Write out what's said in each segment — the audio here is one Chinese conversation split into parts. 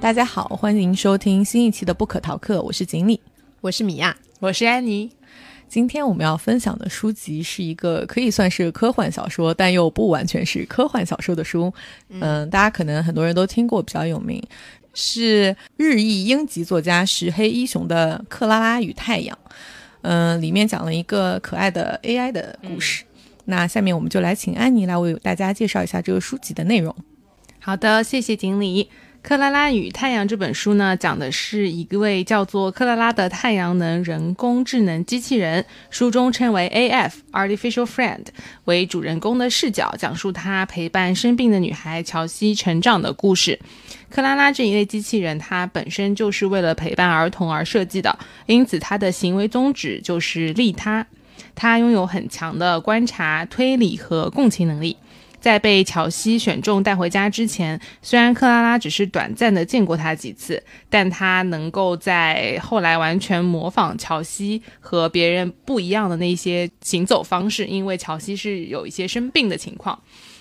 大家好，欢迎收听新一期的不可逃课，我是锦鲤，我是米娅，我是安妮。今天我们要分享的书籍是一个可以算是科幻小说，但又不完全是科幻小说的书。嗯，大家可能很多人都听过，比较有名，是日裔英籍作家石黑一雄的《克拉拉与太阳》。嗯，里面讲了一个可爱的 AI 的故事。那下面我们就来请安妮来为大家介绍一下这个书籍的内容。好的，谢谢锦鲤。《克拉拉与太阳》这本书呢，讲的是一位叫做克拉拉的太阳能人工智能机器人，书中称为 AF（Artificial Friend） 为主人公的视角，讲述他陪伴生病的女孩乔西成长的故事。克拉拉这一类机器人，它本身就是为了陪伴儿童而设计的，因此它的行为宗旨就是利他。它拥有很强的观察、推理和共情能力。在被乔西选中带回家之前，虽然克拉拉只是短暂的见过他几次，但他能够在后来完全模仿乔西和别人不一样的那些行走方式，因为乔西是有一些生病的情况，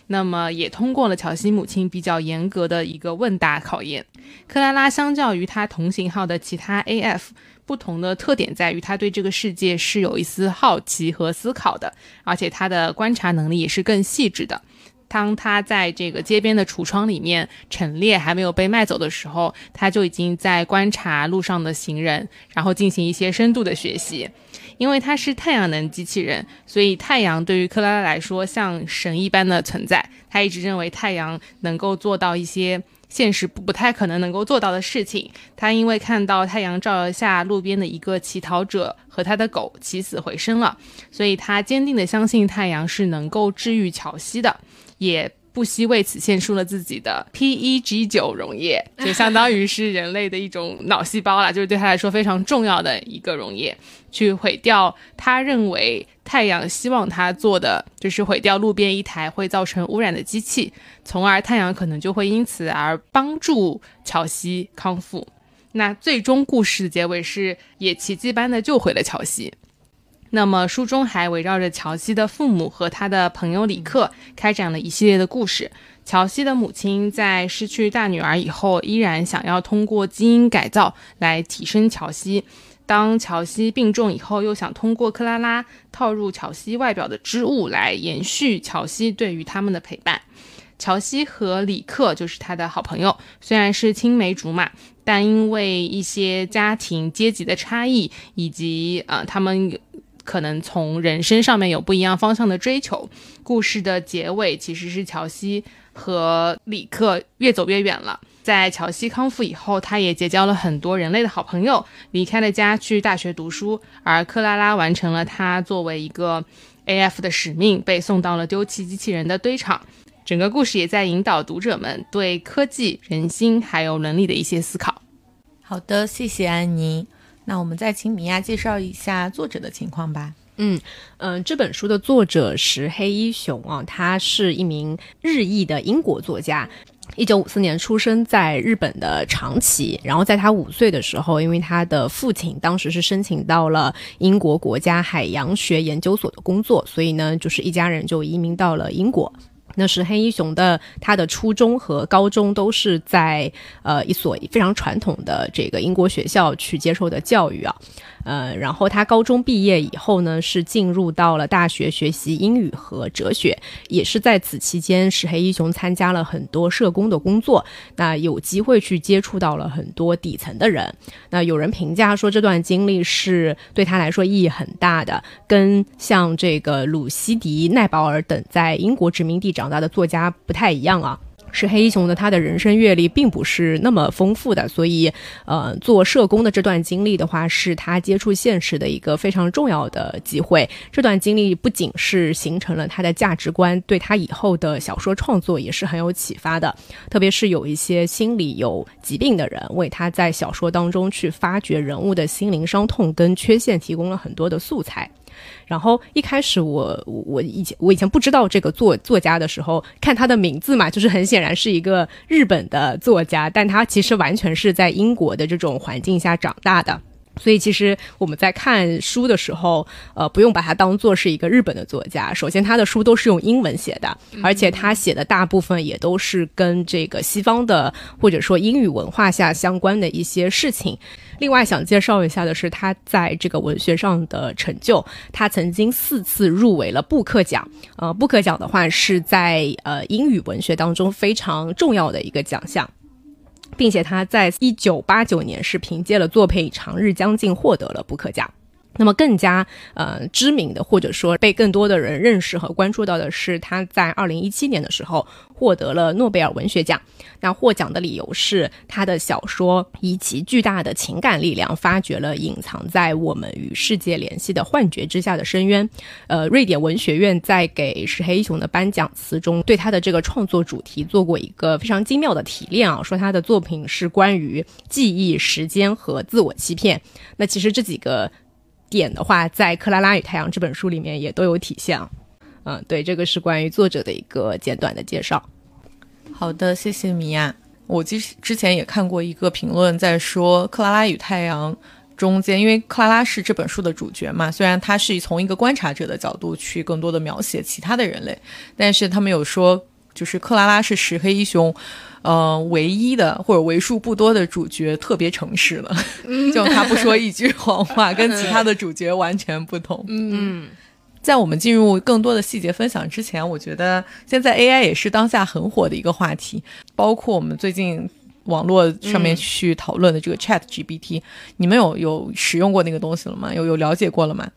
那么也通过了乔西母亲比较严格的一个问答考验。克拉拉相较于他同型号的其他 AF，不同的特点在于他对这个世界是有一丝好奇和思考的，而且他的观察能力也是更细致的。当他在这个街边的橱窗里面陈列还没有被卖走的时候，他就已经在观察路上的行人，然后进行一些深度的学习。因为他是太阳能机器人，所以太阳对于克拉拉来说像神一般的存在。他一直认为太阳能够做到一些现实不不太可能能够做到的事情。他因为看到太阳照耀下路边的一个乞讨者和他的狗起死回生了，所以他坚定的相信太阳是能够治愈乔西的。也不惜为此献出了自己的 PEG 九溶液，就相当于是人类的一种脑细胞啦，就是对他来说非常重要的一个溶液，去毁掉他认为太阳希望他做的，就是毁掉路边一台会造成污染的机器，从而太阳可能就会因此而帮助乔西康复。那最终故事的结尾是，也奇迹般的救回了乔西。那么书中还围绕着乔西的父母和他的朋友里克开展了一系列的故事。乔西的母亲在失去大女儿以后，依然想要通过基因改造来提升乔西。当乔西病重以后，又想通过克拉拉套入乔西外表的织物来延续乔西对于他们的陪伴。乔西和里克就是他的好朋友，虽然是青梅竹马，但因为一些家庭阶级的差异以及呃他们。可能从人生上面有不一样方向的追求。故事的结尾其实是乔西和里克越走越远了。在乔西康复以后，他也结交了很多人类的好朋友，离开了家去大学读书。而克拉拉完成了他作为一个 AF 的使命，被送到了丢弃机器人的堆场。整个故事也在引导读者们对科技、人心还有伦理的一些思考。好的，谢谢安妮。那我们再请米娅介绍一下作者的情况吧。嗯嗯，这本书的作者石黑一雄啊，他是一名日裔的英国作家，一九五四年出生在日本的长崎。然后在他五岁的时候，因为他的父亲当时是申请到了英国国家海洋学研究所的工作，所以呢，就是一家人就移民到了英国。那是黑一雄的，他的初中和高中都是在呃一所非常传统的这个英国学校去接受的教育啊。呃，然后他高中毕业以后呢，是进入到了大学学习英语和哲学，也是在此期间，石黑一雄参加了很多社工的工作，那有机会去接触到了很多底层的人。那有人评价说，这段经历是对他来说意义很大的，跟像这个鲁西迪·奈保尔等在英国殖民地长大的作家不太一样啊。是黑衣熊的，他的人生阅历并不是那么丰富的，所以，呃，做社工的这段经历的话，是他接触现实的一个非常重要的机会。这段经历不仅是形成了他的价值观，对他以后的小说创作也是很有启发的。特别是有一些心理有疾病的人，为他在小说当中去发掘人物的心灵伤痛跟缺陷提供了很多的素材。然后一开始我我以前我以前不知道这个作作家的时候，看他的名字嘛，就是很显然是一个日本的作家，但他其实完全是在英国的这种环境下长大的。所以其实我们在看书的时候，呃，不用把它当做是一个日本的作家。首先，他的书都是用英文写的，而且他写的大部分也都是跟这个西方的或者说英语文化下相关的一些事情。另外，想介绍一下的是他在这个文学上的成就。他曾经四次入围了布克奖。呃，布克奖的话是在呃英语文学当中非常重要的一个奖项。并且他在一九八九年是凭借了作品《长日将近》获得了布克奖。那么更加呃知名的，或者说被更多的人认识和关注到的是，他在二零一七年的时候获得了诺贝尔文学奖。那获奖的理由是他的小说以其巨大的情感力量，发掘了隐藏在我们与世界联系的幻觉之下的深渊。呃，瑞典文学院在给石黑一雄的颁奖词中，对他的这个创作主题做过一个非常精妙的提炼啊，说他的作品是关于记忆、时间和自我欺骗。那其实这几个。点的话，在《克拉拉与太阳》这本书里面也都有体现。嗯，对，这个是关于作者的一个简短的介绍。好的，谢谢米娅。我之之前也看过一个评论，在说《克拉拉与太阳》中间，因为克拉拉是这本书的主角嘛，虽然他是从一个观察者的角度去更多的描写其他的人类，但是他们有说，就是克拉拉是石黑一雄。呃，唯一的或者为数不多的主角特别诚实了，就他不说一句谎话，跟其他的主角完全不同。嗯，在我们进入更多的细节分享之前，我觉得现在 AI 也是当下很火的一个话题，包括我们最近网络上面去讨论的这个 Chat GPT，你们有有使用过那个东西了吗？有有了解过了吗？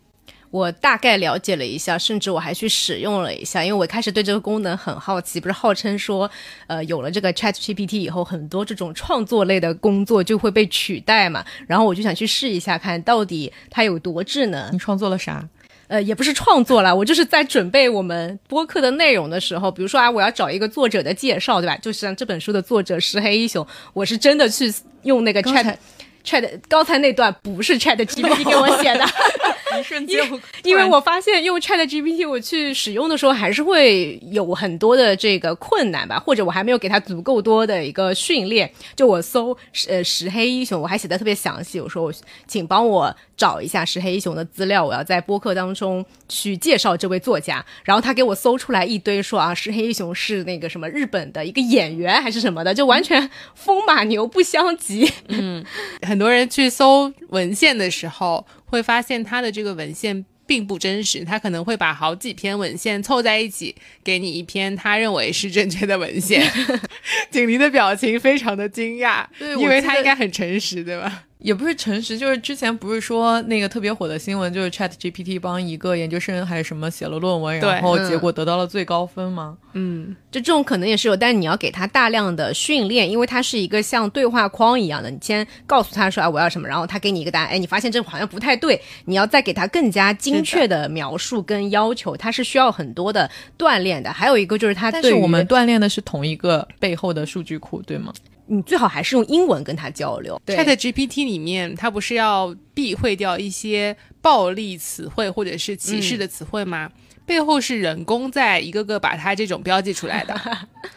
我大概了解了一下，甚至我还去使用了一下，因为我开始对这个功能很好奇。不是号称说，呃，有了这个 Chat GPT 以后，很多这种创作类的工作就会被取代嘛。然后我就想去试一下，看到底它有多智能。你创作了啥？呃，也不是创作了，我就是在准备我们播客的内容的时候，比如说啊，我要找一个作者的介绍，对吧？就是像这本书的作者石黑一雄，我是真的去用那个 Chat。Chat 刚才那段不是 Chat GPT 给我写的，一瞬间，因为我发现用 Chat GPT 我去使用的时候，还是会有很多的这个困难吧，或者我还没有给他足够多的一个训练。就我搜呃石黑一雄，我还写的特别详细，我说我请帮我找一下石黑一雄的资料，我要在播客当中去介绍这位作家。然后他给我搜出来一堆，说啊石黑一雄是那个什么日本的一个演员还是什么的，就完全风马牛不相及。嗯。很多人去搜文献的时候，会发现他的这个文献并不真实，他可能会把好几篇文献凑在一起，给你一篇他认为是正确的文献。景黎的表情非常的惊讶，因为他应该很诚实，对吧？也不是诚实，就是之前不是说那个特别火的新闻，就是 Chat GPT 帮一个研究生还是什么写了论文，然后结果得到了最高分吗？嗯，就这种可能也是有，但是你要给他大量的训练，因为它是一个像对话框一样的，你先告诉他说啊我要什么，然后他给你一个答案，哎，你发现这好像不太对，你要再给他更加精确的描述跟要求，它是需要很多的锻炼的。还有一个就是他，但是我们锻炼的是同一个背后的数据库，对吗？你最好还是用英文跟他交流。Chat GPT 里面，它不是要避讳掉一些暴力词汇或者是歧视的词汇吗？背后是人工在一个个把它这种标记出来的，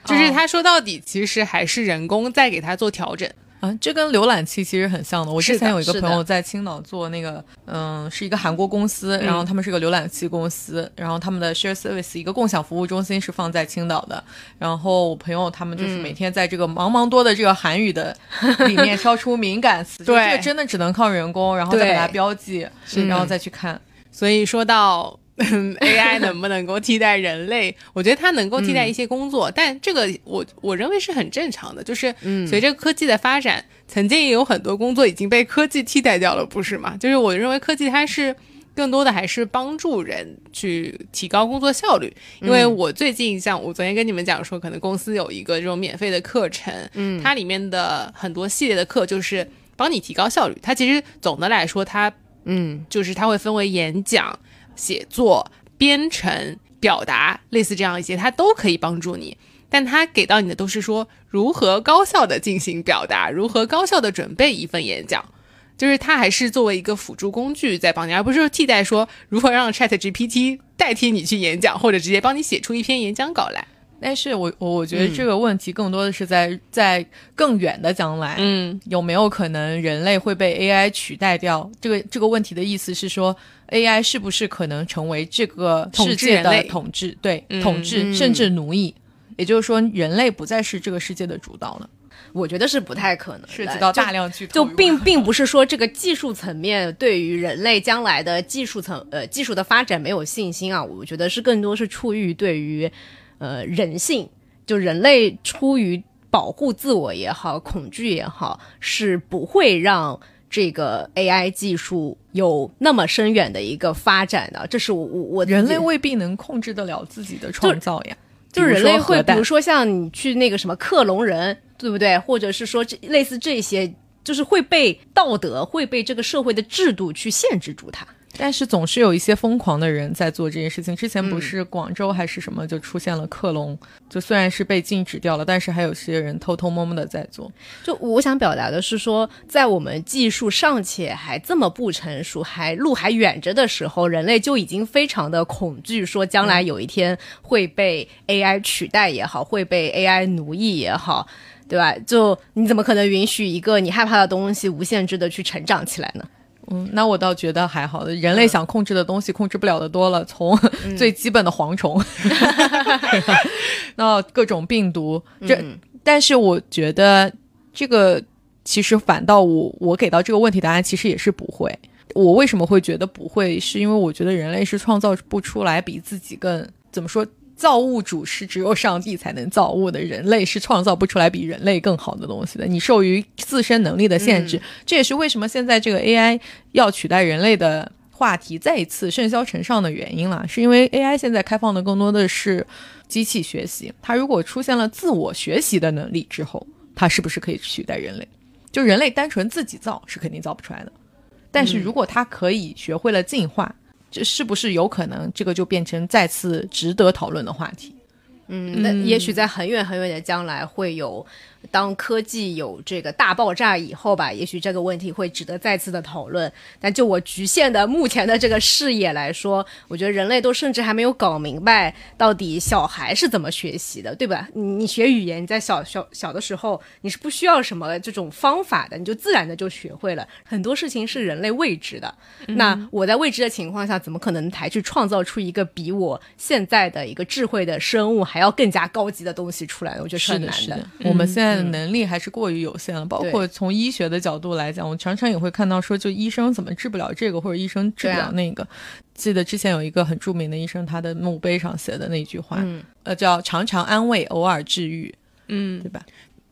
就是他说到底，其实还是人工在给他做调整。啊，这跟浏览器其实很像的。我之前有一个朋友在青岛做那个，嗯，是一个韩国公司，然后他们是个浏览器公司，然后他们的 share service 一个共享服务中心是放在青岛的。然后我朋友他们就是每天在这个茫茫多的这个韩语的里面挑出敏感词，对，这个真的只能靠人工，然后再把它标记，然后再去看。所以说到。AI 能不能够替代人类？我觉得它能够替代一些工作，但这个我我认为是很正常的。就是随着科技的发展，曾经也有很多工作已经被科技替代掉了，不是吗？就是我认为科技它是更多的还是帮助人去提高工作效率。因为我最近像我昨天跟你们讲说，可能公司有一个这种免费的课程，嗯，它里面的很多系列的课就是帮你提高效率。它其实总的来说，它嗯，就是它会分为演讲。写作、编程、表达，类似这样一些，它都可以帮助你。但它给到你的都是说如何高效的进行表达，如何高效的准备一份演讲。就是它还是作为一个辅助工具在帮你，而不是说替代说如何让 Chat GPT 代替你去演讲，或者直接帮你写出一篇演讲稿来。但是我我我觉得这个问题更多的是在在更远的将来，嗯有没有可能人类会被 AI 取代掉？这个这个问题的意思是说，AI 是不是可能成为这个世界的统治？对，嗯统治嗯。甚至奴役。也就是说，人类不再是这个世界的主导了，我觉得是不太可能，涉及到就大量剧透就并并不是说这个技术层面对于人类将来的技术层呃技术的发展没有信心啊，我觉得是更多是出于对于呃人性，就人类出于保护自我也好，恐惧也好，是不会让这个 AI 技术有那么深远的一个发展的。这是我我我人类未必能控制得了自己的创造呀。就是人类会，比如说像你去那个什么克隆人，对不对？或者是说这类似这些，就是会被道德、会被这个社会的制度去限制住它。但是总是有一些疯狂的人在做这件事情。之前嗯不是广州还是什么就出现了克隆，就虽然是被禁止掉了，但是还有些人偷偷摸摸的在做。就我想表达的是说，在我们技术尚且还这么不成熟、还路还远着的时候，人类就已经非常的恐惧，说将来有一天会被 AI 取代也好，会被 AI 奴役也好，对吧？就你怎么可能允许一个你害怕的东西无限制的去成长起来呢？嗯，那我倒觉得还好。人类想控制的东西控制不了的多了，从 最基本的蝗虫，到各种病毒，这。但是我觉得这个其实反倒我我给到这个问题答案其实也是不会。我为什么会觉得不会？是因为我觉得人类是创造不出来比自己更怎么说？造物主是只有上帝才能造物的，人类是创造不出来比人类更好的东西的。你受于自身能力的限制，这也是为什么现在这个 AI 要取代人类的话题再一次甚嚣尘上的原因了。是因为 AI 现在开放的更多的是机器学习，它如果出现了自我学习的能力之后，它是不是可以取代人类？就人类单纯自己造是肯定造不出来的，但是如果它可以学会了进化。这是不是有可能？这个就变成再次值得讨论的话题。嗯，那也许在很远很远的将来会有，当科技有这个大爆炸以后吧，也许这个问题会值得再次的讨论。但就我局限的目前的这个视野来说，我觉得人类都甚至还没有搞明白到底小孩是怎么学习的，对吧？你你学语言，你在小小小的时候你是不需要什么这种方法的，你就自然的就学会了。很多事情是人类未知的，那我在未知的情况下，怎么可能才去创造出一个比我现在的一个智慧的生物还要更加高级的东西出来？我觉得是，很难是的。我们现在的能力还是过于有限了，包括从医学的角度来讲，我常常也会看到说，就医生怎么治不了这个，或者医生治不了那个。记得之前有一个很著名的医生，他的墓碑上写的那句话，嗯呃，叫“常常安慰，偶尔治愈”，嗯对，吧？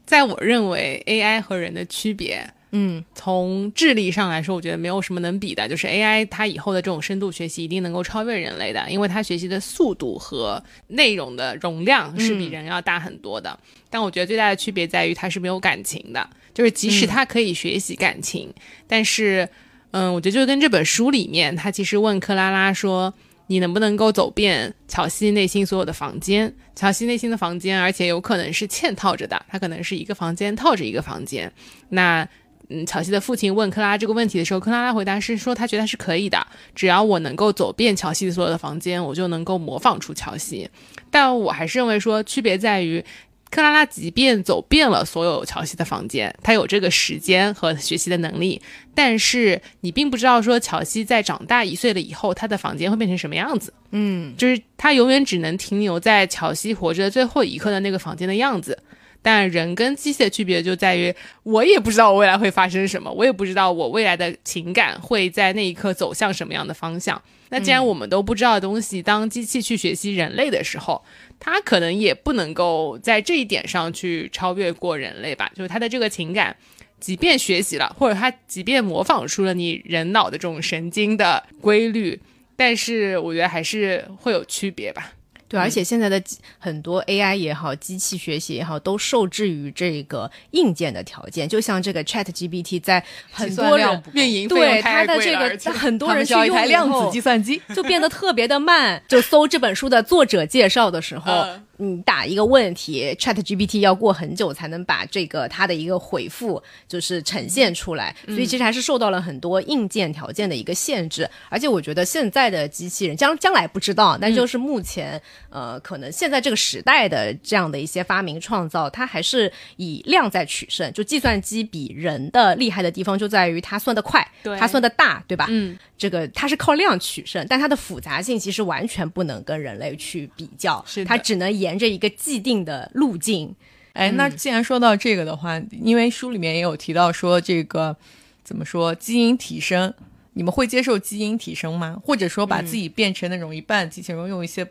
在我认为 AI 和人的区别，嗯从智力上来说，我觉得没有什么能比的。就是 AI 它以后的这种深度学习一定能够超越人类的，因为它学习的速度和内容的容量是比人要大很多的。但我觉得最大的区别在于它是没有感情的，就是即使它可以学习感情，但是，嗯，我觉得就跟这本书里面，他其实问克拉拉说。你能不能够走遍乔西内心所有的房间？乔西内心的房间，而且有可能是嵌套着的，它可能是一个房间套着一个房间。那嗯，乔西的父亲问克拉拉这个问题的时候，克拉拉回答是说，他觉得是可以的，只要我能够走遍乔西的所有的房间，我就能够模仿出乔西。但我还是认为说，区别在于，克拉拉即便走遍了所有乔西的房间，他有这个时间和学习的能力，但是你并不知道说乔西在长大一岁了以后，他的房间会变成什么样子。嗯就是他永远只能停留在乔西活着的最后一刻的那个房间的样子。但人跟机器的区别就在于，我也不知道我未来会发生什么，我也不知道我未来的情感会在那一刻走向什么样的方向。那既然我们都不知道的东西，当机器去学习人类的时候，它可能也不能够在这一点上去超越过人类吧？就是它的这个情感，即便学习了，或者它即便模仿出了你人脑的这种神经的规律，但是我觉得还是会有区别吧。对，而且现在的很多 AI 也好，机器学习也好，都受制于这个硬件的条件。就像这个 Chat GPT，在很多人运营对它的这个很多人需要一台量子计算机，就变得特别的慢。就搜这本书的作者介绍的时候。你打一个问题，Chat GPT 要过很久才能把这个它的一个回复就是呈现出来，所以其实还是受到了很多硬件条件的一个限制。而且我觉得现在的机器人将将来不知道，但就是目前呃，可能现在这个时代的这样的一些发明创造，它还是以量在取胜。就计算机比人的厉害的地方就在于它算得快，它算得大，对吧？嗯，这个它是靠量取胜，但它的复杂性其实完全不能跟人类去比较，它只能沿。着一个既定的路径，哎，那既然说到这个的话，因为书里面也有提到说这个怎么说基因提升，你们会接受基因提升吗？或者说把自己变成那种一半机器人，用一些。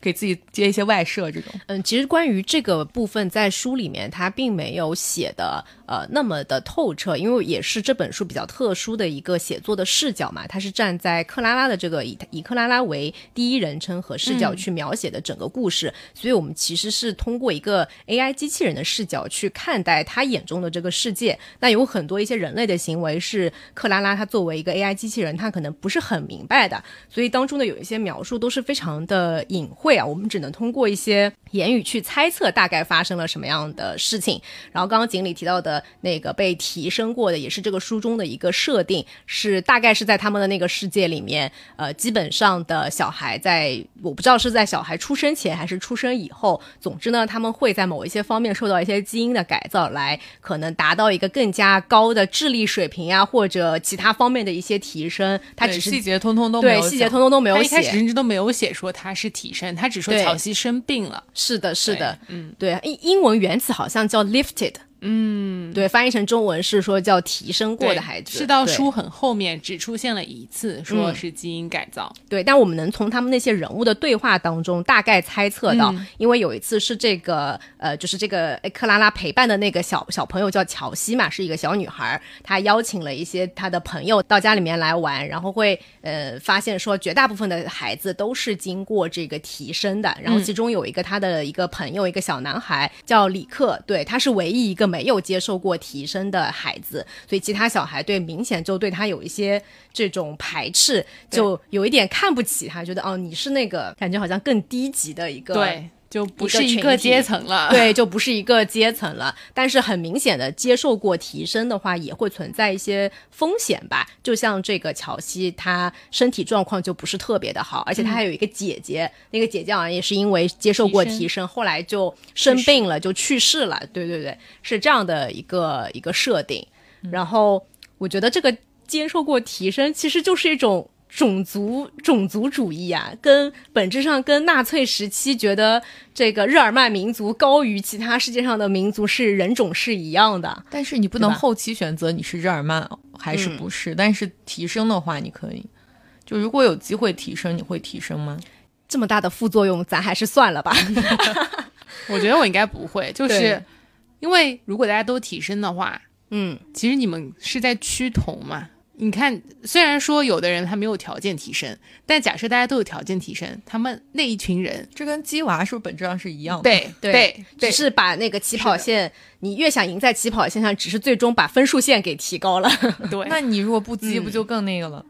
给自己接一些外设，这种。嗯，其实关于这个部分，在书里面它并没有写的呃那么的透彻，因为也是这本书比较特殊的一个写作的视角嘛，它是站在克拉拉的这个以以克拉拉为第一人称和视角去描写的整个故事，所以我们其实是通过一个 AI 机器人的视角去看待他眼中的这个世界。那有很多一些人类的行为是克拉拉他作为一个 AI 机器人，他可能不是很明白的，所以当中的有一些描述都是非常的隐晦。会啊，我们只能通过一些言语去猜测大概发生了什么样的事情。然后刚刚锦鲤提到的那个被提升过的，也是这个书中的一个设定，是大概是在他们的那个世界里面，呃，基本上的小孩在我不知道是在小孩出生前还是出生以后，总之呢，他们会在某一些方面受到一些基因的改造，来可能达到一个更加高的智力水平呀，或者其他方面的一些提升。他只是细节通通都没有，对细节通通都没有写，一开始甚至都没有写说他是提升。他只说乔西生病了，是的，是的，嗯，对，英英文原词好像叫 lifted。嗯，对，翻译成中文是说叫提升过的孩子，是到书很后面只出现了一次，说是基因改造。对，但我们能从他们那些人物的对话当中大概猜测到，因为有一次是这个呃，就是这个克拉拉陪伴的那个小小朋友叫乔西嘛，是一个小女孩，她邀请了一些她的朋友到家里面来玩，然后会呃发现说绝大部分的孩子都是经过这个提升的，然后其中有一个她的一个朋友，一个小男孩叫里克，对，他是唯一一个。没有接受过提升的孩子，所以其他小孩对明显就对他有一些这种排斥，就有一点看不起他，觉得哦你是那个感觉好像更低级的一个，对，就不是一个阶层了，对，就不是一个阶层了。但是很明显的，接受过提升的话，也会存在一些风险吧。就像这个乔西，他身体状况就不是特别的好，而且他还有一个姐姐，那个姐姐好像也是因为接受过提升，后来就生病了，就去世了。对对对，是这样的一个一个设定。然后我觉得这个接受过提升，其实就是一种。种族种族主义啊，跟本质上跟纳粹时期觉得这个日耳曼民族高于其他世界上的民族是人种是一样的。但是你不能后期选择你是日耳曼还是不是。但是提升的话，你可以。就如果有机会提升，你会提升吗？这么大的副作用，咱还是算了吧。我觉得我应该不会，就是因为如果大家都提升的话，嗯，其实你们是在趋同嘛。你看，虽然说有的人他没有条件提升，但假设大家都有条件提升，他们那一群人，这跟鸡娃是不是本质上是一样的？对对，只是把那个起跑线，你越想赢在起跑线上，只是最终把分数线给提高了。对，那你如果不鸡，不就更那个了？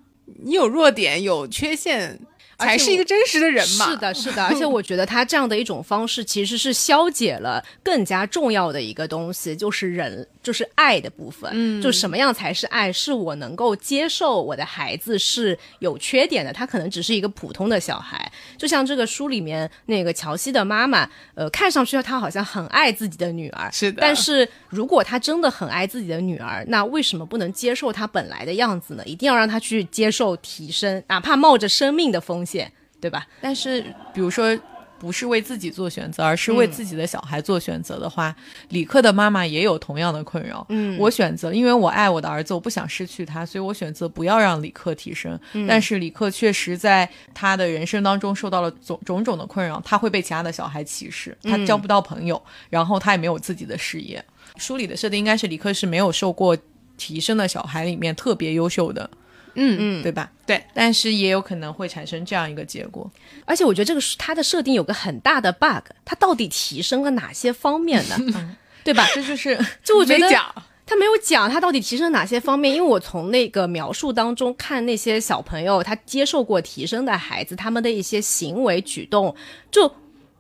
你有弱点，有缺陷。才是一个真实的人嘛？是的，是的，而且我觉得他这样的一种方式，其实是消解了更加重要的一个东西，就是人，就是爱的部分。嗯，就什么样才是爱？是我能够接受我的孩子是有缺点的，他可能只是一个普通的小孩。就像这个书里面那个乔西的妈妈，呃，看上去他好像很爱自己的女儿，是的。但是如果他真的很爱自己的女儿，那为什么不能接受他本来的样子呢？一定要让他去接受提升，哪怕冒着生命的风险。险，对吧？但是，比如说，不是为自己做选择，而是为自己的小孩做选择的话，李克的妈妈也有同样的困扰。嗯，我选择，因为我爱我的儿子，我不想失去他，所以我选择不要让李克提升。但是李克确实在他的人生当中受到了种种种的困扰，他会被其他的小孩歧视，他交不到朋友，然后他也没有自己的事业。书里的设定应该是李克是没有受过提升的小孩里面特别优秀的。嗯嗯，对吧？对，但是也有可能会产生这样一个结果。而且我觉得这个是它的设定有个很大的 bug，它到底提升了哪些方面呢？对吧？这就是就我觉得没讲他没有讲他到底提升哪些方面，因为我从那个描述当中看那些小朋友他接受过提升的孩子，他们的一些行为举动，就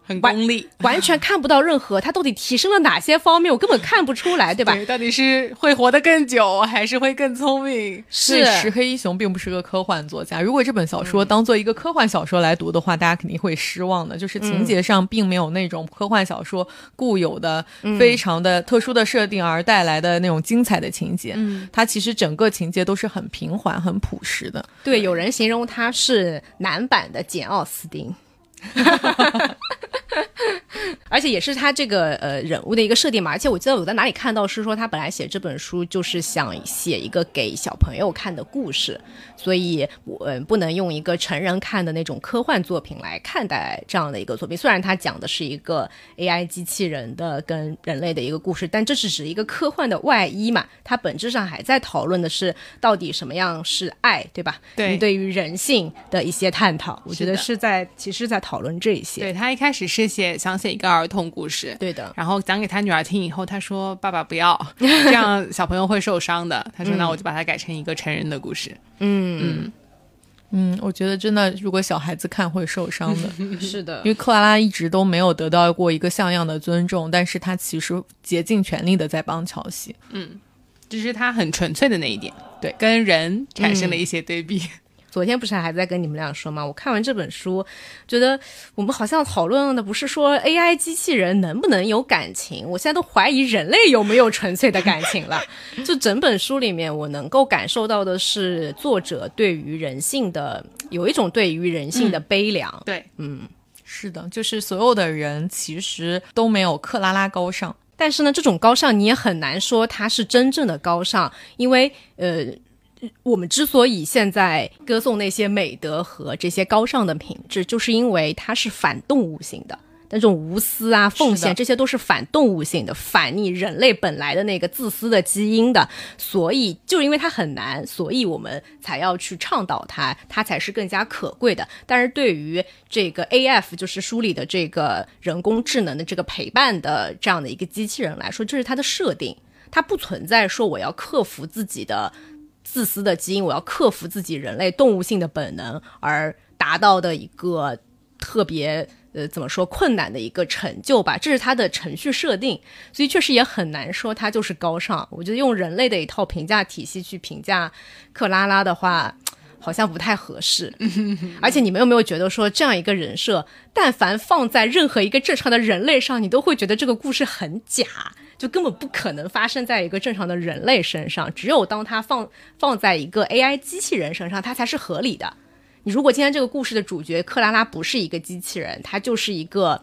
很功利，完全看不到任何他到底提升了哪些方面，我根本看不出来，对吧？对，到底是会活得更久，还是会更聪明？是石黑一雄并不是个科幻作家。如果这本小说当做一个科幻小说来读的话，大家肯定会失望的。就是情节上并没有那种科幻小说固有的、非常的特殊的设定而带来的那种精彩的情节。嗯，它其实整个情节都是很平缓、很朴实的。对，有人形容他是男版的简奥斯汀。而且也是他这个呃人物的一个设定嘛，而且我记得我在哪里看到是说他本来写这本书就是想写一个给小朋友看的故事，所以我、呃、不能用一个成人看的那种科幻作品来看待这样的一个作品。虽然他讲的是一个 AI 机器人的跟人类的一个故事，但这只是一个科幻的外衣嘛，它本质上还在讨论的是到底什么样是爱，对吧？对对于人性的一些探讨，我觉得是在其实在讨论这一些。对他一开始是写想写一个儿童故事，对的，然后讲给他女儿听以后，他说：“爸爸不要，这样小朋友会受伤的。”他说：“那我就把它改成一个成人的故事。嗯，嗯嗯，我觉得真的，如果小孩子看会受伤的，是的因，为克拉拉一直都没有得到过一个像样的尊重，但是他其实竭尽全力的在帮乔西。”嗯这是他很纯粹的那一点，对跟人产生了一些对比。昨天不是还在跟你们俩说吗？我看完这本书，觉得我们好像讨论的不是说 AI 机器人能不能有感情，我现在都怀疑人类有没有纯粹的感情了。就整本书里面，我能够感受到的是作者对于人性的有一种对于人性的悲凉。对，嗯是的，就是所有的人其实都没有克拉拉高尚。但是呢，这种高尚你也很难说它是真正的高尚，因为呃，我们之所以现在歌颂那些美德和这些高尚的品质，就是因为它是反动物性的。那种无私啊、奉献，这些都是反动物性的，反你人类本来的那个自私的基因的。所以，就因为它很难，所以我们才要去倡导它，它才是更加可贵的。但是对于这个 A.F. 就是书里的这个人工智能的这个陪伴的这样的一个机器人来说，这是它的设定，它不存在说我要克服自己的自私的基因，我要克服自己人类动物性的本能而达到的一个特别。呃，怎么说困难的一个成就吧，这是它的程序设定，所以确实也很难说它就是高尚。我觉得用人类的一套评价体系去评价克拉拉的话，好像不太合适。而且你们有没有觉得说，这样一个人设，但凡放在任何一个正常的人类上，你都会觉得这个故事很假，就根本不可能发生在一个正常的人类身上。只有当它放放在一个 AI 机器人身上，它才是合理的。你如果今天这个故事的主角克拉拉不是一个机器人，它就是一个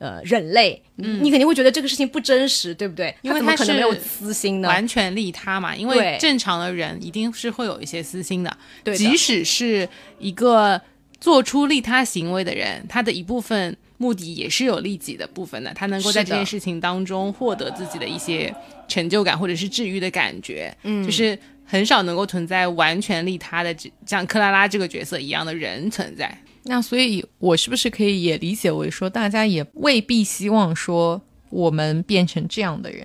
呃人类，嗯你肯定会觉得这个事情不真实，对不对？因为它怎么它是可能没有私心呢？完全利他嘛，因为正常的人一定是会有一些私心的，对的即使是一个做出利他行为的人，他的一部分目的也是有利己的部分的，他能够在这件事情当中获得自己的一些成就感或者是治愈的感觉，嗯，就是很少能够存在完全利他的，像克拉拉这个角色一样的人存在。那所以，我是不是可以也理解为说，大家也未必希望说我们变成这样的人，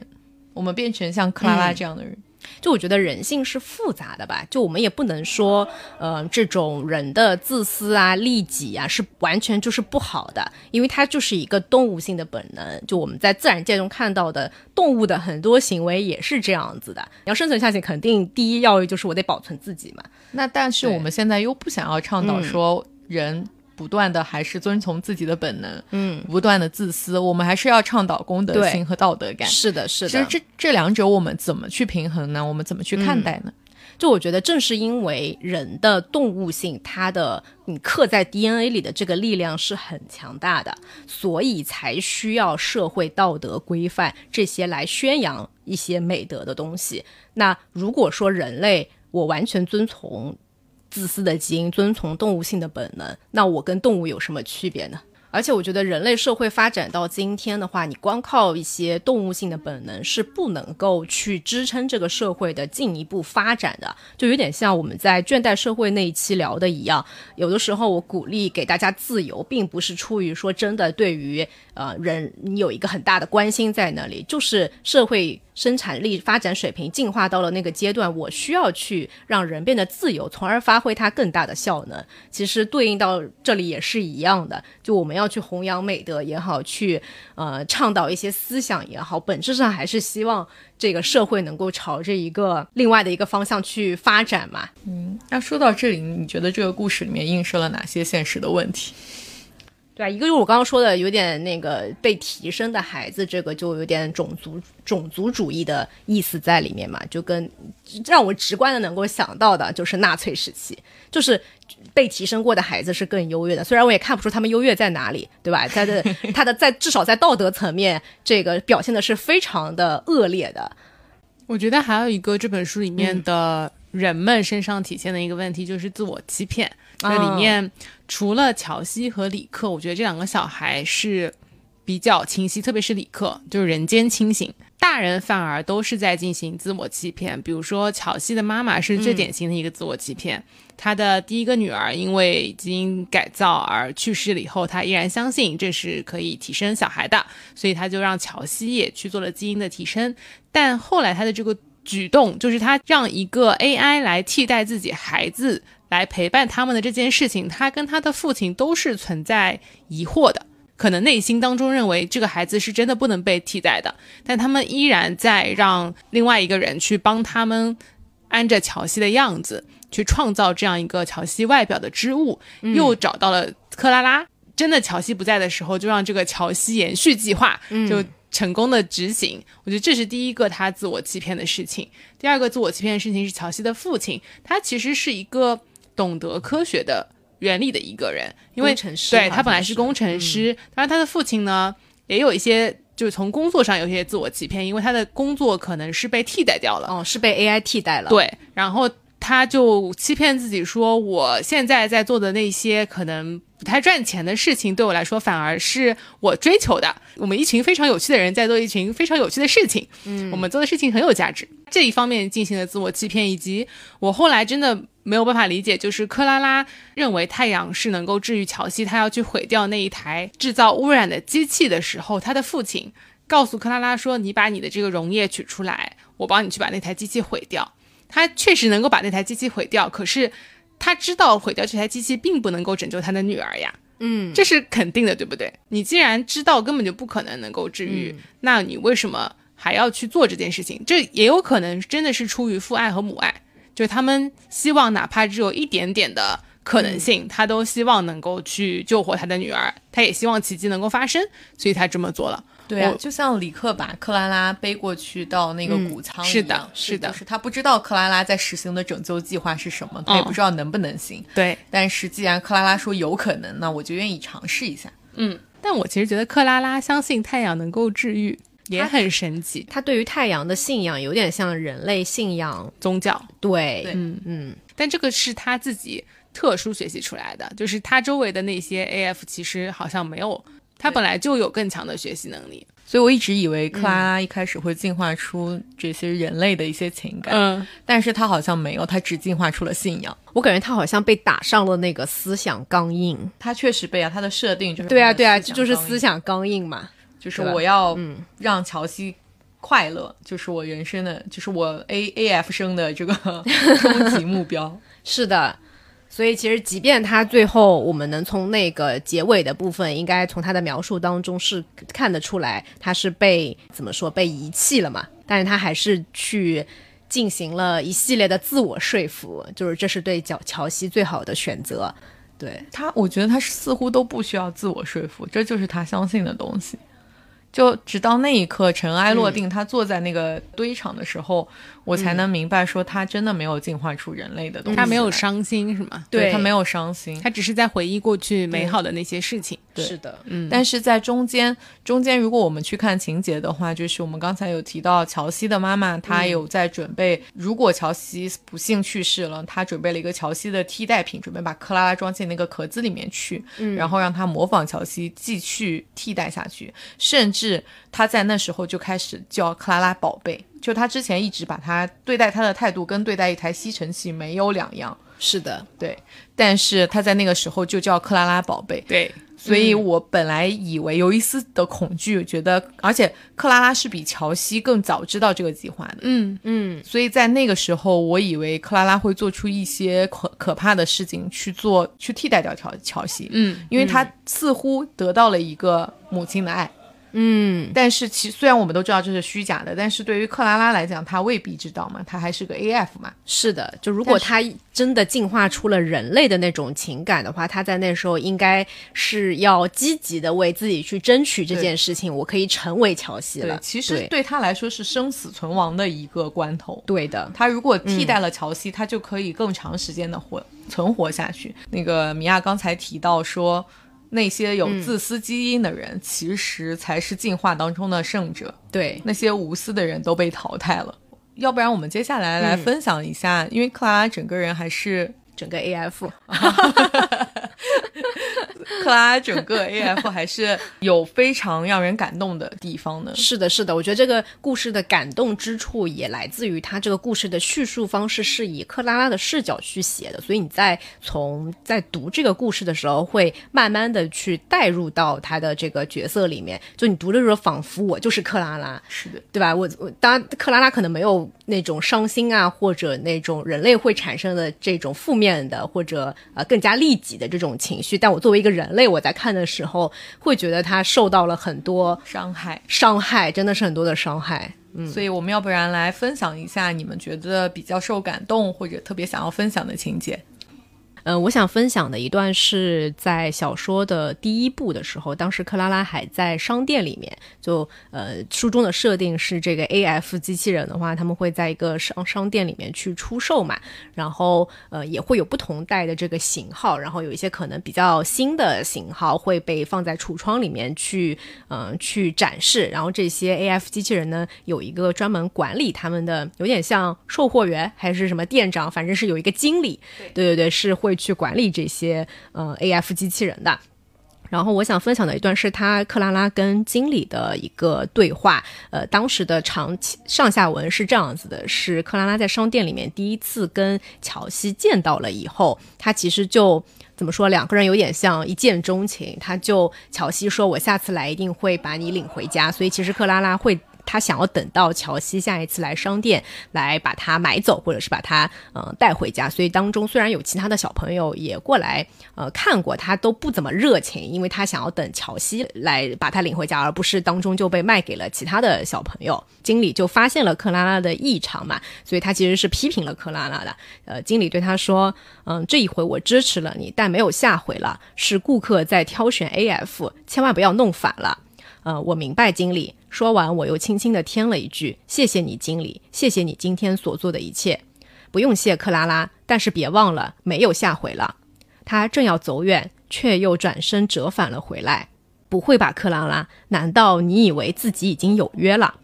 我们变成像克拉拉这样的人。就我觉得人性是复杂的吧，就我们也不能说，呃，这种人的自私啊、利己啊是完全就是不好的，因为它就是一个动物性的本能。就我们在自然界中看到的动物的很多行为也是这样子的。你要生存下去，肯定第一要义就是我得保存自己嘛。那但是我们现在又不想要倡导说人不断的还是遵从自己的本能，嗯，不断的自私，我们还是要倡导公德心和道德感。是的，是的。其实这这两者我们怎么去平衡呢？我们怎么去看待呢？就我觉得，正是因为人的动物性，它的你刻在 DNA 里的这个力量是很强大的，所以才需要社会道德规范这些来宣扬一些美德的东西。那如果说人类我完全遵从自私的基因，遵从动物性的本能，那我跟动物有什么区别呢？而且我觉得人类社会发展到今天的话，你光靠一些动物性的本能是不能够去支撑这个社会的进一步发展的，就有点像我们在倦怠社会那一期聊的一样。有的时候我鼓励给大家自由，并不是出于说真的对于呃人你有一个很大的关心在那里，就是社会。生产力发展水平进化到了那个阶段，我需要去让人变得自由，从而发挥它更大的效能。其实对应到这里也是一样的，就我们要去弘扬美德也好，去呃倡导一些思想也好，本质上还是希望这个社会能够朝着一个另外的一个方向去发展嘛。嗯，那说到这里，你觉得这个故事里面映射了哪些现实的问题？对啊，一个就是我刚刚说的有点那个被提升的孩子，这个就有点种族种族主义的意思在里面嘛，就跟让我直观的能够想到的就是纳粹时期，就是被提升过的孩子是更优越的，虽然我也看不出他们优越在哪里，对吧？他的他的在至少在道德层面，这个表现的是非常的恶劣的。我觉得还有一个这本书里面的人们身上体现的一个问题就是自我欺骗。这里面除了乔西和李克，我觉得这两个小孩是比较清晰，特别是李克，就是人间清醒。大人反而都是在进行自我欺骗。比如说，乔西的妈妈是最典型的一个自我欺骗。他的第一个女儿因为基因改造而去世了以后，她依然相信这是可以提升小孩的，所以她就让乔西也去做了基因的提升。但后来她的这个举动，就是她让一个 AI 来替代自己孩子。来陪伴他们的这件事情，他跟他的父亲都是存在疑惑的，可能内心当中认为这个孩子是真的不能被替代的，但他们依然在让另外一个人去帮他们按着乔西的样子去创造这样一个乔西外表的织物，又找到了克拉拉。真的乔西不在的时候，就让这个乔西延续计划，就。成功的执行，我觉得这是第一个他自我欺骗的事情。第二个自我欺骗的事情是乔西的父亲，他其实是一个懂得科学的原理的一个人，因为对他本来是工程师，当然他的父亲呢也有一些，就是从工作上有一些自我欺骗，因为他的工作可能是被替代掉了，哦，是被 AI 替代了，对，然后他就欺骗自己说，我现在在做的那些可能。不太赚钱的事情对我来说，反而是我追求的。我们一群非常有趣的人在做一群非常有趣的事情，嗯，我们做的事情很有价值。这一方面进行了自我欺骗，以及我后来真的没有办法理解，就是克拉拉认为太阳是能够治愈乔西，他要去毁掉那一台制造污染的机器的时候，他的父亲告诉克拉拉说：“你把你的这个溶液取出来，我帮你去把那台机器毁掉。”他确实能够把那台机器毁掉，可是。他知道毁掉这台机器并不能够拯救他的女儿呀，嗯，这是肯定的，对不对？你既然知道根本就不可能能够治愈，那你为什么还要去做这件事情？这也有可能真的是出于父爱和母爱，就是他们希望哪怕只有一点点的可能性，他都希望能够去救活他的女儿，他也希望奇迹能够发生，所以他这么做了。对啊，就像李克把克拉拉背过去到那个谷仓是的，是的，就是他不知道克拉拉在实行的拯救计划是什么，他也不知道能不能行。对，但是既然克拉拉说有可能，那我就愿意尝试一下。嗯，但我其实觉得克拉拉相信太阳能够治愈也很神奇。他对于太阳的信仰有点像人类信仰宗教。对，嗯嗯，但这个是他自己特殊学习出来的，就是他周围的那些 AF 其实好像没有。他本来就有更强的学习能力，所以我一直以为克拉拉一开始会进化出这些人类的一些情感，嗯，但是他好像没有，他只进化出了信仰。我感觉他好像被打上了那个思想钢印，他确实被啊，他的设定就是对啊对啊，这就是思想钢印嘛，就是我要让乔西快乐，就是我人生的，就是我 A A F 生的这个终极目标。是的。所以其实，即便他最后我们能从那个结尾的部分，应该从他的描述当中是看得出来，他是被怎么说被遗弃了嘛？但是他还是去进行了一系列的自我说服，就是这是对乔乔西最好的选择。对他，我觉得他似乎都不需要自我说服，这就是他相信的东西。就直到那一刻尘埃落定，他坐在那个堆场的时候，我才能明白说他真的没有进化出人类的东西。他没有伤心是吗？对他没有伤心，他只是在回忆过去美好的那些事情。对是的，嗯，但是在中间，中间如果我们去看情节的话，就是我们刚才有提到乔西的妈妈，她有在准备，如果乔西不幸去世了，她准备了一个乔西的替代品，准备把克拉拉装进那个壳子里面去，然后让她模仿乔西继续替代下去，甚至她在那时候就开始叫克拉拉宝贝，就她之前一直把她对待她的态度跟对待一台吸尘器没有两样，是的，对，但是她在那个时候就叫克拉拉宝贝，对，所以我本来以为有一丝的恐惧，觉得，而且克拉拉是比乔西更早知道这个计划的，嗯嗯，所以在那个时候，我以为克拉拉会做出一些可可怕的事情去做，去替代掉乔乔西，嗯，因为他似乎得到了一个母亲的爱，嗯，但是其虽然我们都知道这是虚假的，但是对于克拉拉来讲，她未必知道嘛，她还是个 AF 嘛，是的，就如果他真的进化出了人类的那种情感的话，他在那时候应该是要积极的为自己去争取这件事情，我可以成为乔西了。，对其实对对他来说是生死存亡的一个关头。对的，他如果替代了乔西，他就可以更长时间的活存活下去。那个米娅刚才提到说，那些有自私基因的人，其实才是进化当中的胜者，对，那些无私的人都被淘汰了。要不然，我们接下来来分享一下，因为克拉拉整个人还是整个 AF，克拉拉整个 AF 还是有非常让人感动的地方的。是的，是的，我觉得这个故事的感动之处也来自于它这个故事的叙述方式是以克拉拉的视角去写的，所以你在从在读这个故事的时候，会慢慢的去带入到他的这个角色里面，就你读的时候，仿佛我就是克拉拉，是的，对吧？我我当然，克拉拉可能没有那种伤心啊，或者那种人类会产生的这种负面的，或者呃更加利己的这种情绪。但我作为一个人类，我在看的时候，会觉得他受到了很多伤害。伤害，真的是很多的伤害。所以我们要不然来分享一下你们觉得比较受感动或者特别想要分享的情节。嗯，我想分享的一段是在小说的第一部的时候，当时克拉拉还在商店里面，就呃书中的设定是这个 AF 机器人的话，他们会在一个商商店里面去出售嘛，然后呃也会有不同代的这个型号，然后有一些可能比较新的型号会被放在橱窗里面去嗯、呃去展示，然后这些 AF 机器人呢有一个专门管理他们的，有点像售货员还是什么店长，反正是有一个经理，对对对，是会去管理这些呃 AF 机器人的。然后我想分享的一段是他克拉拉跟经理的一个对话，呃，当时的长期上下文是这样子的：是克拉拉在商店里面第一次跟乔西见到了以后，他其实就怎么说，两个人有点像一见钟情。他就乔西说：“我下次来一定会把你领回家。”所以其实克拉拉会。他想要等到乔西下一次来商店来把他买走，或者是把他嗯、带回家。所以当中虽然有其他的小朋友也过来呃看过，他都不怎么热情，因为他想要等乔西来把他领回家，而不是当中就被卖给了其他的小朋友。经理就发现了克拉拉的异常嘛，所以他其实是批评了克拉拉的。呃，经理对他说：“嗯，这一回我支持了你，但没有下回了。是顾客在挑选 AF，千万不要弄反了。”呃，我明白，经理。说完，我又轻轻地添了一句：“谢谢你，经理，谢谢你今天所做的一切。”不用谢，克拉拉。但是别忘了，没有下回了。他正要走远，却又转身折返了回来。不会吧，克拉拉？难道你以为自己已经有约了？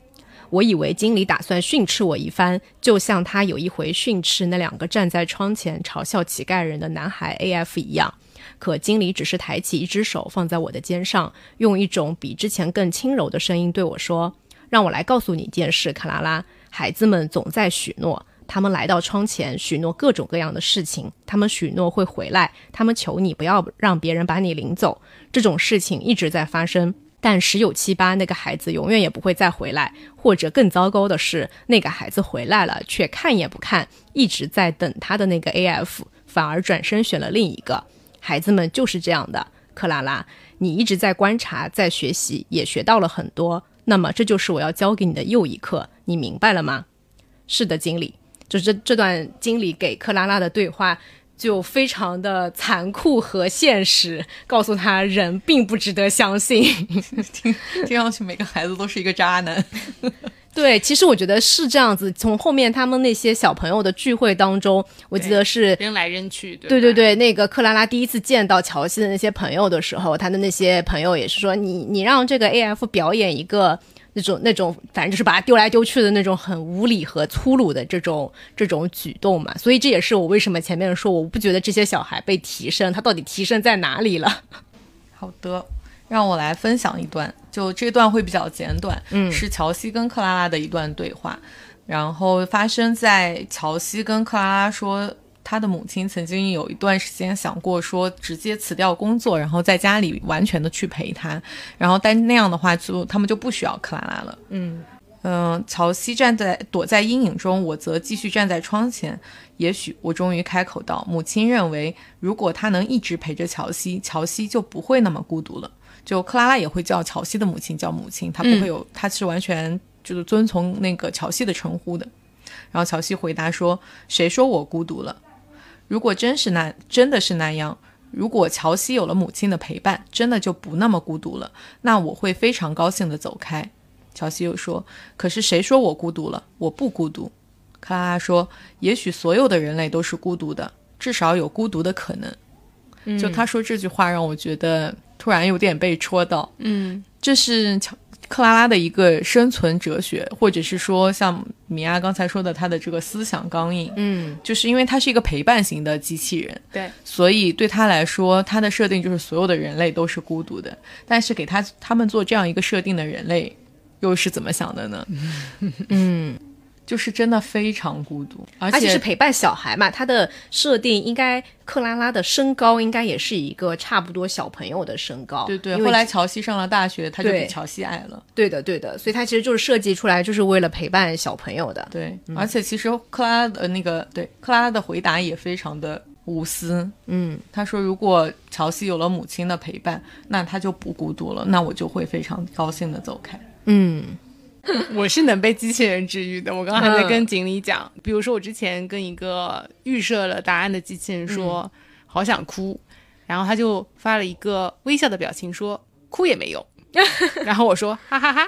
我以为经理打算训斥我一番，就像他有一回训斥那两个站在窗前嘲笑乞丐人的男孩 AF 一样。可经理只是抬起一只手放在我的肩上，用一种比之前更轻柔的声音对我说：“让我来告诉你一件事，克拉拉。孩子们总在许诺，他们来到窗前许诺各种各样的事情，他们许诺会回来，他们求你不要让别人把你领走。这种事情一直在发生。”但十有七八，那个孩子永远也不会再回来，或者更糟糕的是，那个孩子回来了，却看也不看，一直在等他的那个 AF，反而转身选了另一个。孩子们就是这样的，克拉拉，你一直在观察，在学习，也学到了很多。那么，这就是我要教给你的又一课，你明白了吗？是的，经理，就是这这段经理给克拉拉的对话。就非常的残酷和现实，告诉他人并不值得相信。听听上去每个孩子都是一个渣男。对，其实我觉得是这样子。从后面他们那些小朋友的聚会当中，我记得是扔来扔去，对对对，那个克拉拉第一次见到乔西的那些朋友的时候，他的那些朋友也是说，你你让这个 A F 表演一个那种那种，反正就是把它丢来丢去的那种很无理和粗鲁的这种这种举动嘛。所以这也是我为什么前面说我不觉得这些小孩被提升，他到底提升在哪里了？好的。让我来分享一段，就这段会比较简短，嗯，是乔西跟克拉拉的一段对话，然后发生在乔西跟克拉拉说，他的母亲曾经有一段时间想过说直接辞掉工作，然后在家里完全的去陪他，然后但那样的话就他们就不需要克拉拉了，嗯嗯，乔西站在躲在阴影中，我则继续站在窗前。也许我终于开口道，母亲认为，如果他能一直陪着乔西，乔西就不会那么孤独了。就克拉拉也会叫乔西的母亲叫母亲，她不会有，她是完全就是遵从那个乔西的称呼的。然后乔西回答说：“谁说我孤独了？如果真是那，真的是那样，如果乔西有了母亲的陪伴，真的就不那么孤独了，那我会非常高兴的走开。”乔西又说：“可是谁说我孤独了？我不孤独。”克拉拉说：“也许所有的人类都是孤独的，至少有孤独的可能。”就他说这句话，让我觉得。突然有点被戳到，嗯，这是乔克拉拉的一个生存哲学，或者是说像米娅刚才说的，他的这个思想刚硬，嗯，就是因为他是一个陪伴型的机器人，对，所以对他来说，他的设定就是所有的人类都是孤独的，但是给他他们做这样一个设定的人类，又是怎么想的呢？嗯。就是真的非常孤独，而且是陪伴小孩嘛。他的设定应该克拉拉的身高应该也是一个差不多小朋友的身高。对对，后来乔西上了大学，他就比乔西矮了。对的对的，所以他其实就是设计出来就是为了陪伴小朋友的。对，而且其实克拉拉的那个对克拉拉的回答也非常的无私。嗯，他说如果乔西有了母亲的陪伴，那他就不孤独了，那我就会非常高兴的走开。嗯。我是能被机器人治愈的。我刚刚还在跟锦鲤讲，比如说我之前跟一个预设了答案的机器人说“好想哭”，然后他就发了一个微笑的表情说“哭也没用”，然后我说“哈哈哈”，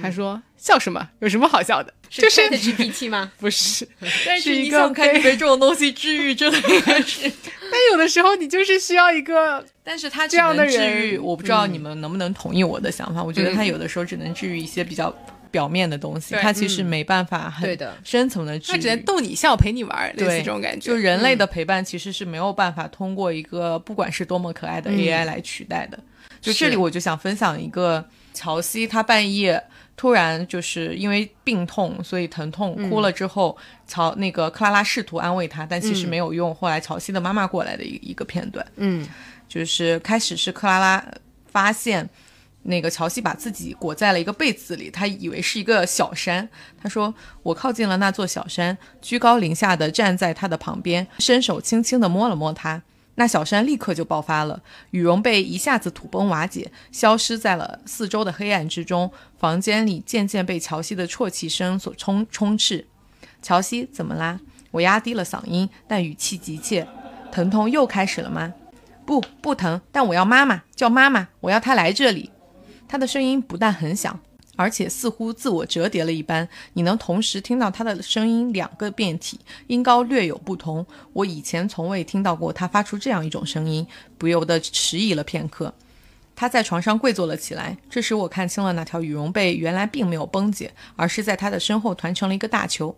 他说“笑什么？有什么好笑的？”就是 GPT 吗？不是，但是一个可以被这种东西治愈，真的是。但有的时候你就是需要一个，但是他这样的治愈，我不知道你们能不能同意我的想法。我觉得他有的时候只能治愈一些比较。表面的东西，它其实没办法很深层的，它只能逗你笑，陪你玩，类似这种感觉。就人类的陪伴，其实是没有办法通过一个不管是多么可爱的 AI 来取代的。就这里，我就想分享一个乔西，他半夜突然就是因为病痛，所以疼痛哭了之后，乔那个克拉拉试图安慰他，但其实没有用。后来乔西的妈妈过来的一一个片段，嗯，就是开始是克拉拉发现。那个乔西把自己裹在了一个被子里，他以为是一个小山。他说：“我靠近了那座小山，居高临下的站在他的旁边，伸手轻轻地摸了摸它。那小山立刻就爆发了，羽绒被一下子土崩瓦解，消失在了四周的黑暗之中。房间里渐渐被乔西的啜泣声所充充斥。乔西，怎么啦？我压低了嗓音，但语气急切。疼痛又开始了吗？不，不疼，但我要妈妈，叫妈妈，我要她来这里。”他的声音不但很响，而且似乎自我折叠了一般。你能同时听到他的声音两个变体，音高略有不同。我以前从未听到过他发出这样一种声音，不由得迟疑了片刻。他在床上跪坐了起来，这时我看清了那条羽绒被原来并没有崩解，而是在他的身后团成了一个大球。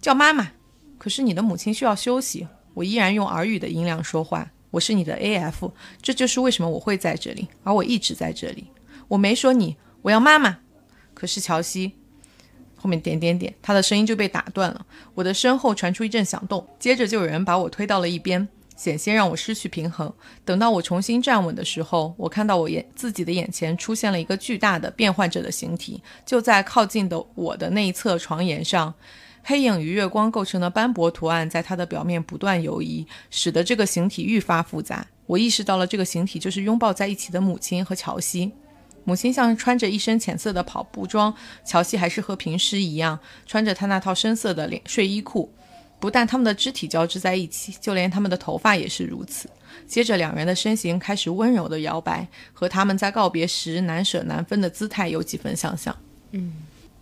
叫妈妈，可是你的母亲需要休息。我依然用耳语的音量说话。我是你的 AF，这就是为什么我会在这里，而我一直在这里。我没说你，我要妈妈。可是乔西后面点点点，他的声音就被打断了。我的身后传出一阵响动，接着就有人把我推到了一边，险些让我失去平衡。等到我重新站稳的时候，我看到我眼自己的眼前出现了一个巨大的变换着的形体，就在靠近的我的那一侧床沿上，黑影与月光构成的斑驳图案在它的表面不断游移，使得这个形体愈发复杂。我意识到了这个形体就是拥抱在一起的母亲和乔西。母亲像穿着一身浅色的跑步装，乔西还是和平时一样穿着他那套深色的连睡衣裤。不但他们的肢体交织在一起，就连他们的头发也是如此。接着，两人的身形开始温柔的摇摆，和他们在告别时难舍难分的姿态有几分相像。嗯，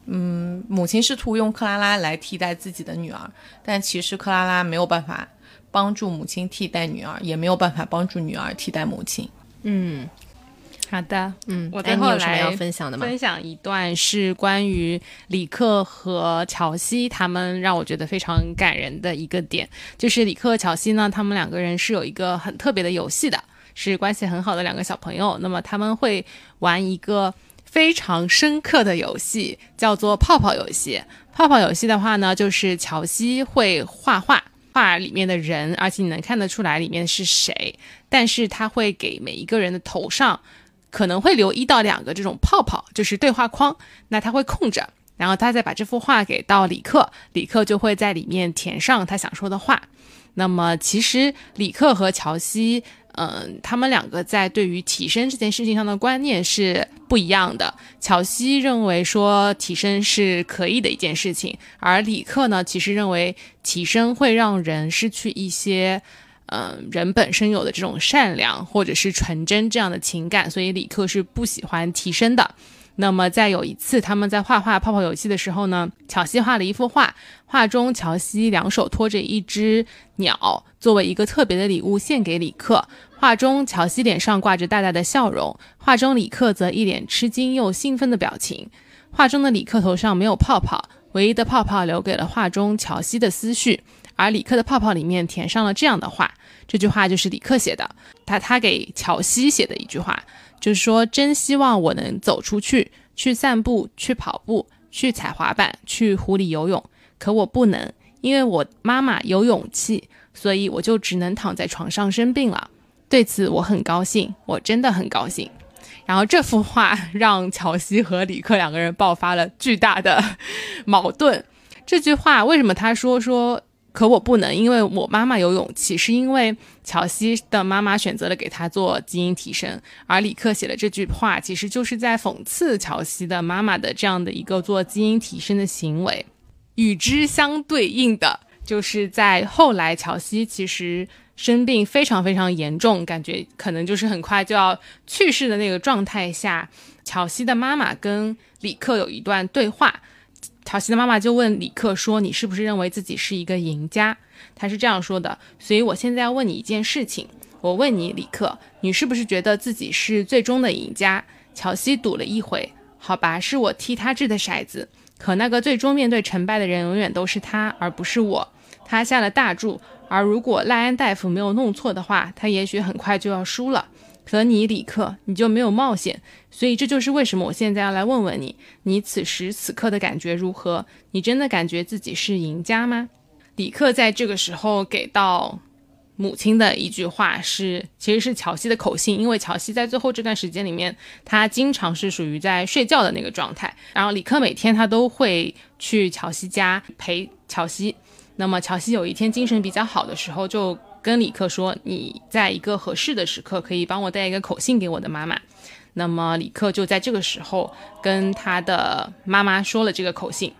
嗯，母亲试图用克拉拉来替代自己的女儿，但其实克拉拉没有办法帮助母亲替代女儿，也没有办法帮助女儿替代母亲。嗯好的，嗯，我最后哎你有什么来要分享的吗？分享一段是关于李克和乔西他们让我觉得非常感人的一个点，就是李克和乔西呢，他们两个人是有一个很特别的游戏的，是关系很好的两个小朋友。那么他们会玩一个非常深刻的游戏，叫做泡泡游戏。泡泡游戏的话呢，就是乔西会画画。画里面的人，而且你能看得出来里面是谁，但是他会给每一个人的头上可能会留一到两个这种泡泡，就是对话框，那他会空着，然后他再把这幅画给到李克，李克就会在里面填上他想说的话。那么其实李克和乔西，嗯，他们两个在对于提升这件事情上的观念是不一样的。乔西认为说提升是可以的一件事情，而李克呢，其实认为提升会让人失去一些。嗯，人本身有的这种善良或者是纯真这样的情感，所以李克是不喜欢提升的。那么在有一次他们在画画泡泡游戏的时候呢，乔西画了一幅画，画中乔西两手托着一只鸟，作为一个特别的礼物献给李克。画中乔西脸上挂着大大的笑容，画中李克则一脸吃惊又兴奋的表情。画中的李克头上没有泡泡，唯一的泡泡留给了画中乔西的思绪。而李克的泡泡里面填上了这样的话，这句话就是李克写的，他他给乔西写的一句话，就是说真希望我能走出去，去散步，去跑步，去踩滑板，去湖里游泳，可我不能，因为我妈妈有勇气，所以我就只能躺在床上生病了。对此我很高兴，我真的很高兴。然后这幅画让乔西和李克两个人爆发了巨大的 矛盾。这句话为什么他说说？可我不能，因为我妈妈有勇气，是因为乔西的妈妈选择了给他做基因提升，而李克写的这句话，其实就是在讽刺乔西的妈妈的这样的一个做基因提升的行为。与之相对应的，就是在后来乔西其实生病非常非常严重，感觉可能就是很快就要去世的那个状态下，乔西的妈妈跟李克有一段对话。乔西的妈妈就问李克说：“你是不是认为自己是一个赢家？”他是这样说的。所以我现在要问你一件事情，我问你，李克，你是不是觉得自己是最终的赢家？乔西赌了一回，好吧，是我替他掷的骰子，可那个最终面对成败的人永远都是他，而不是我。他下了大注，而如果赖安大夫没有弄错的话，他也许很快就要输了。可你李克，你就没有冒险，所以这就是为什么我现在要来问问你，你此时此刻的感觉如何？你真的感觉自己是赢家吗？李克在这个时候给到母亲的一句话是，其实是乔西的口信，因为乔西在最后这段时间里面，他经常是属于在睡觉的那个状态，然后李克每天他都会去乔西家陪乔西，那么乔西有一天精神比较好的时候就。跟李克说，你在一个合适的时刻可以帮我带一个口信给我的妈妈。那么李克就在这个时候跟他的妈妈说了这个口信。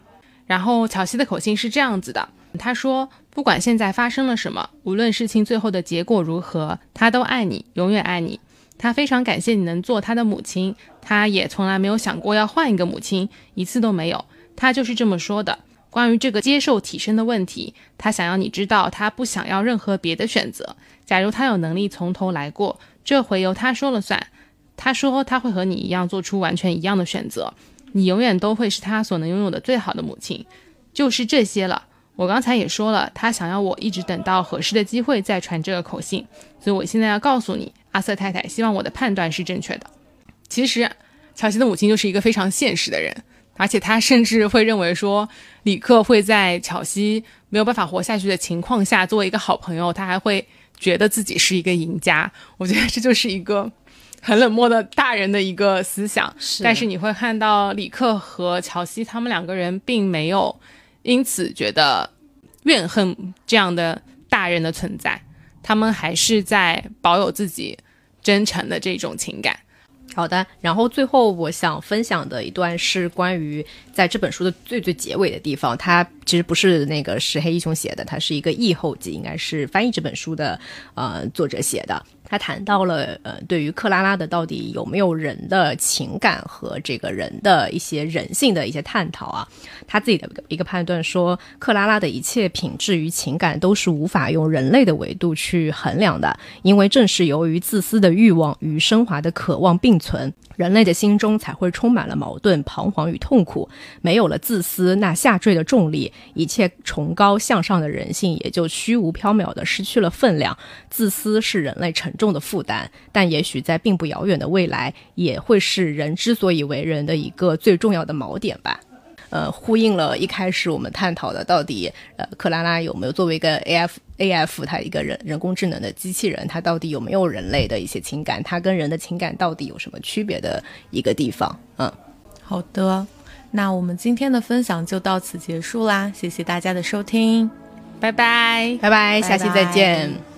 然后乔西的口信是这样子的，他说：“不管现在发生了什么，无论事情最后的结果如何，他都爱你，永远爱你。他非常感谢你能做他的母亲，他也从来没有想过要换一个母亲，一次都没有。他就是这么说的。”关于这个接受提升的问题，他想要你知道，他不想要任何别的选择。假如他有能力从头来过，这回由他说了算。他说他会和你一样做出完全一样的选择，你永远都会是他所能拥有的最好的母亲。就是这些了。我刚才也说了，他想要我一直等到合适的机会再传这个口信，所以我现在要告诉你，阿瑟太太希望我的判断是正确的。其实，乔西的母亲就是一个非常现实的人。而且他甚至会认为说，李克会在乔西没有办法活下去的情况下，作为一个好朋友，他还会觉得自己是一个赢家。我觉得这就是一个很冷漠的大人的一个思想。是但是你会看到李克和乔西他们两个人并没有因此觉得怨恨这样的大人的存在，他们还是在保有自己真诚的这种情感。好的，然后最后我想分享的一段是关于在这本书的最最结尾的地方，它其实不是那个石黑一雄写的，它是一个译后记，应该是翻译这本书的呃作者写的。他谈到了呃，对于克拉拉的到底有没有人的情感和这个人的一些人性的一些探讨啊，他自己的一个判断说，克拉拉的一切品质与情感都是无法用人类的维度去衡量的，因为正是由于自私的欲望与升华的渴望并存，人类的心中才会充满了矛盾、彷徨与痛苦。没有了自私，那下坠的重力，一切崇高向上的人性也就虚无缥缈的失去了分量。自私是人类沉重的负担，但也许在并不遥远的未来，也会是人之所以为人的一个最重要的锚点吧。呃，呼应了一开始我们探讨的，到底呃，克拉拉有没有作为一个 A F A F，它一个人人工智能的机器人，它到底有没有人类的一些情感？它跟人的情感到底有什么区别的一个地方？嗯，好的，那我们今天的分享就到此结束啦，谢谢大家的收听，拜拜，拜拜，下期再见。